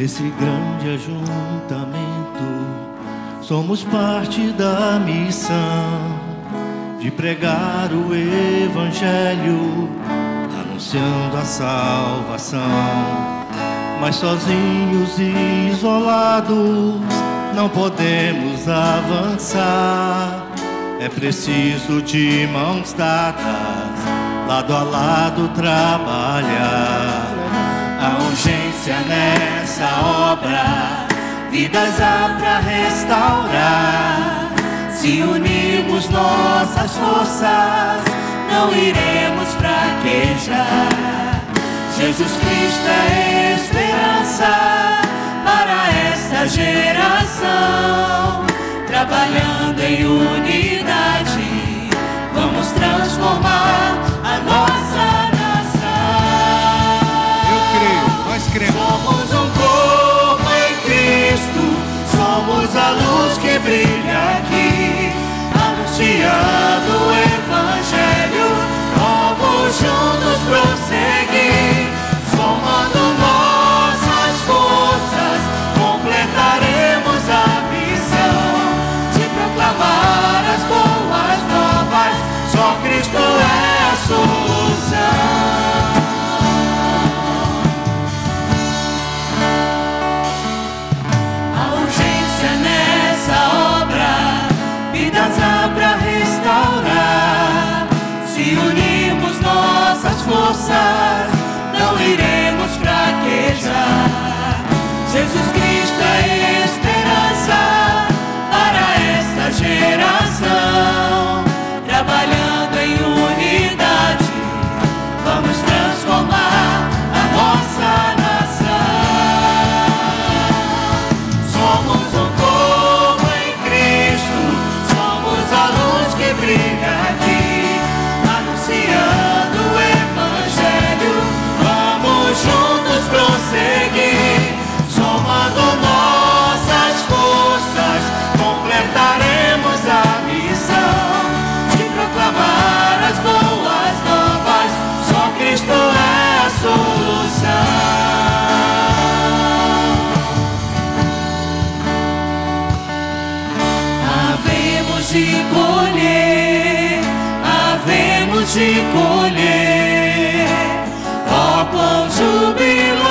Nesse grande ajuntamento, somos parte da missão de pregar o Evangelho, anunciando a salvação. Mas sozinhos e isolados não podemos avançar. É preciso de mãos dadas, lado a lado trabalhar. A urgência nessa obra, vidas há para restaurar. Se unirmos nossas forças, não iremos fraquejar. Jesus Cristo é esperança para esta geração. Trabalhando em unidade, nossas te colher, ó, pão jubilo.